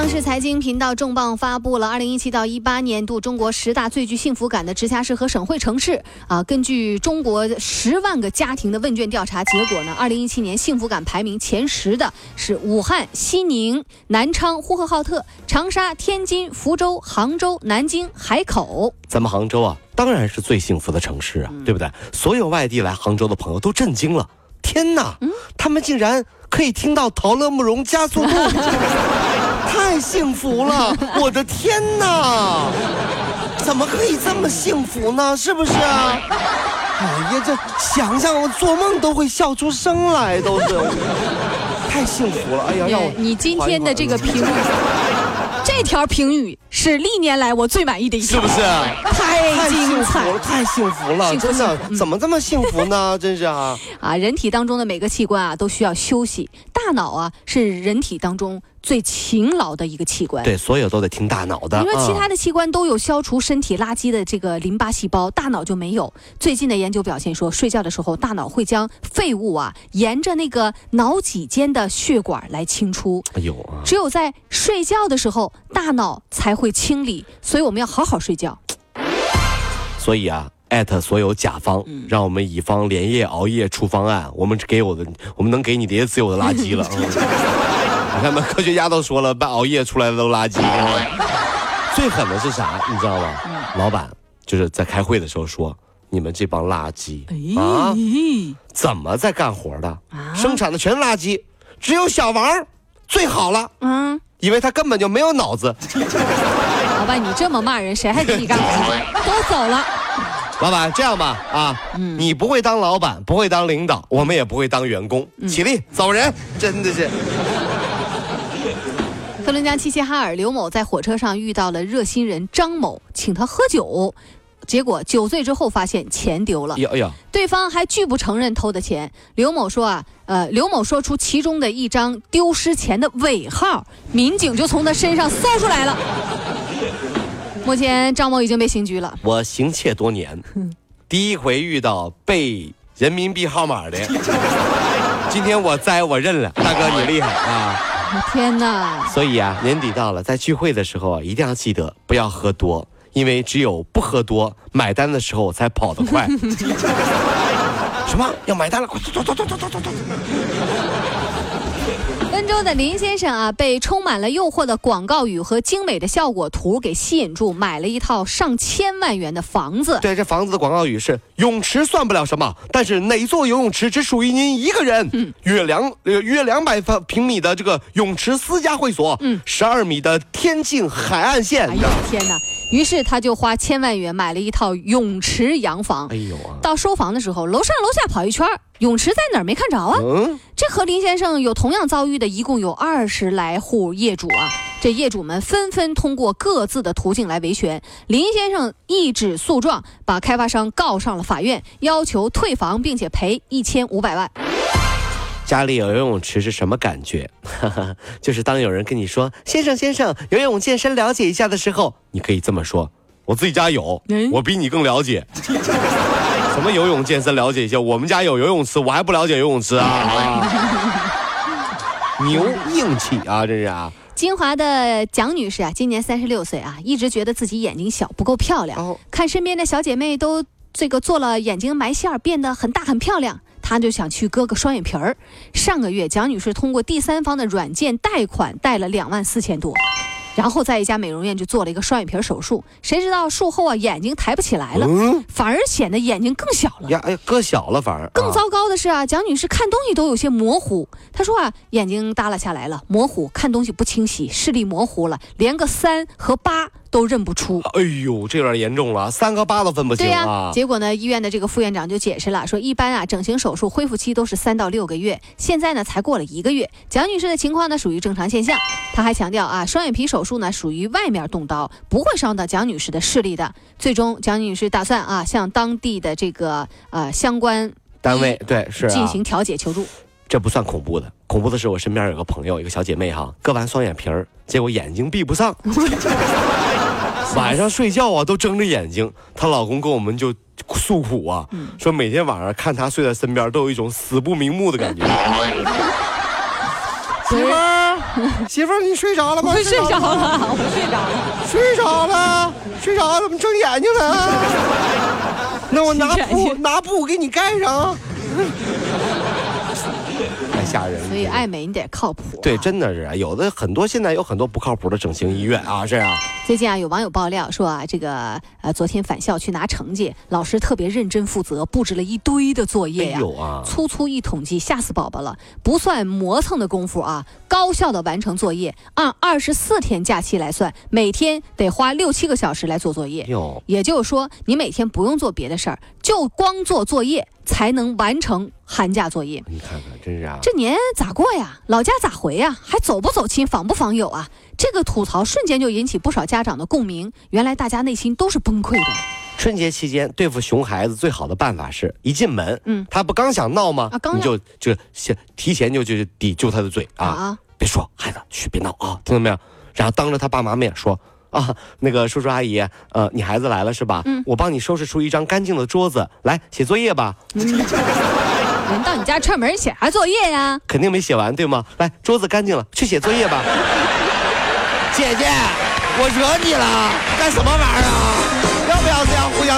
央视财经频道重磅发布了二零一七到一八年度中国十大最具幸福感的直辖市和省会城市。啊，根据中国十万个家庭的问卷调查结果呢，二零一七年幸福感排名前十的是武汉、西宁、南昌、呼和浩特、长沙、天津、福州、杭州、南京、海口。咱们杭州啊，当然是最幸福的城市啊，对不对？所有外地来杭州的朋友都震惊了，天哪，他们竟然可以听到陶乐慕容加速度。太幸福了！我的天哪，怎么可以这么幸福呢？是不是啊？哎呀，这想想我做梦都会笑出声来，都是太幸福了！哎呀，让我你今天的这个评语，这条评语是历年来我最满意的一条，是不是？太精彩了，太幸福了，真的，怎么这么幸福呢？真是啊！啊，人体当中的每个器官啊都需要休息，大脑啊是人体当中。最勤劳的一个器官，对，所有都得听大脑的。你说其他的器官都有消除身体垃圾的这个淋巴细胞，大脑就没有。最近的研究表现说，睡觉的时候，大脑会将废物啊沿着那个脑脊间的血管来清出。哎呦啊！只有在睡觉的时候，大脑才会清理。所以我们要好好睡觉。所以啊，艾特所有甲方，让我们乙方连夜熬夜出方案。我们给我的，我们能给你的也只有的垃圾了。你看吧，科学家都说了，半熬夜出来的都垃圾。最狠的是啥？你知道吗？老板就是在开会的时候说：“你们这帮垃圾啊，怎么在干活的？生产的全是垃圾，只有小王最好了。嗯，因为他根本就没有脑子。老板，你这么骂人，谁还给你干活？都走了。老板，这样吧，啊，你不会当老板，不会当领导，我们也不会当员工，起立走人，真的是。黑龙江齐齐哈尔，刘某在火车上遇到了热心人张某，请他喝酒，结果酒醉之后发现钱丢了。哎呀，对方还拒不承认偷的钱。刘某说啊，呃，刘某说出其中的一张丢失钱的尾号，民警就从他身上搜出来了。目前张某已经被刑拘了。我行窃多年，第一回遇到被人民币号码的，今天我栽我认了，大哥你厉害啊！天哪！所以啊，年底到了，在聚会的时候啊，一定要记得不要喝多，因为只有不喝多，买单的时候才跑得快。什么？要买单了？快走走走走走走走！温州的林先生啊，被充满了诱惑的广告语和精美的效果图给吸引住，买了一套上千万元的房子。对，这房子的广告语是：泳池算不了什么，但是哪座游泳池只属于您一个人？嗯，约两呃约两百方平米的这个泳池私家会所，嗯，十二米的天境海岸线。哎呀天哪！于是他就花千万元买了一套泳池洋房。哎呦啊！到收房的时候，楼上楼下跑一圈，泳池在哪儿没看着啊？嗯，这和林先生有同样遭遇的一共有二十来户业主啊。这业主们纷纷通过各自的途径来维权。林先生一纸诉状，把开发商告上了法院，要求退房，并且赔一千五百万。家里有游泳池是什么感觉？就是当有人跟你说“先生，先生，游泳健身了解一下”的时候，你可以这么说：“我自己家有，我比你更了解。”什么游泳健身了解一下？我们家有游泳池，我还不了解游泳池啊！牛硬气啊，这是啊！金华的蒋女士啊，今年三十六岁啊，一直觉得自己眼睛小，不够漂亮。看身边的小姐妹都这个做了眼睛埋线，变得很大很漂亮。他就想去割个双眼皮儿。上个月，蒋女士通过第三方的软件贷款贷了两万四千多，然后在一家美容院就做了一个双眼皮手术。谁知道术后啊，眼睛抬不起来了，反而显得眼睛更小了。呀，哎，割小了反而。更糟糕的是啊，蒋女士看东西都有些模糊。她说啊，眼睛耷拉下来了，模糊，看东西不清晰，视力模糊了，连个三和八都认不出。哎呦，这有点严重了，三个八都分不清对呀、啊！结果呢，医院的这个副院长就解释了，说一般啊，整形手术恢复期都是三到六个月，现在呢才过了一个月。蒋女士的情况呢属于正常现象。他还强调啊，双眼皮手术呢属于外面动刀，不会伤到蒋女士的视力的。最终，蒋女士打算啊向当地的这个呃相关单位对是啊进行调解求助。这不算恐怖的，恐怖的是我身边有个朋友，一个小姐妹哈，割完双眼皮儿，结果眼睛闭不上，晚上睡觉啊都睁着眼睛。她老公跟我们就诉苦啊，说每天晚上看她睡在身边，都有一种死不瞑目的感觉。媳妇儿，媳妇儿，你睡着了吗？我睡着了，我睡着了。睡着了，睡着了，怎么睁眼睛了？那我拿布拿布给你盖上。太吓人。所以爱美你得靠谱、啊。对，真的是啊有的很多现在有很多不靠谱的整形医院啊，是啊。最近啊，有网友爆料说啊，这个呃，昨天返校去拿成绩，老师特别认真负责，布置了一堆的作业呀、哎呦啊粗粗一统计，吓死宝宝了！不算磨蹭的功夫啊，高效的完成作业，按二十四天假期来算，每天得花六七个小时来做作业。哟，也就是说，你每天不用做别的事儿，就光做作业才能完成寒假作业。你看看，真是啊。这年咋过呀？老家咋回呀？还走不走亲，访不访友啊？这个吐槽瞬间就引起不少家长的共鸣。原来大家内心都是崩溃的。春节期间对付熊孩子最好的办法是一进门，嗯他不刚想闹吗？啊刚你就就先提前就就抵住他的嘴啊，啊别说孩子，嘘，别闹啊，听到没有？然后当着他爸妈面说。啊，那个叔叔阿姨，呃，你孩子来了是吧？嗯，我帮你收拾出一张干净的桌子，来写作业吧。人到你家串门写啥作业呀？肯定没写完，对吗？来，桌子干净了，去写作业吧。姐姐，我惹你了，干什么玩意儿啊？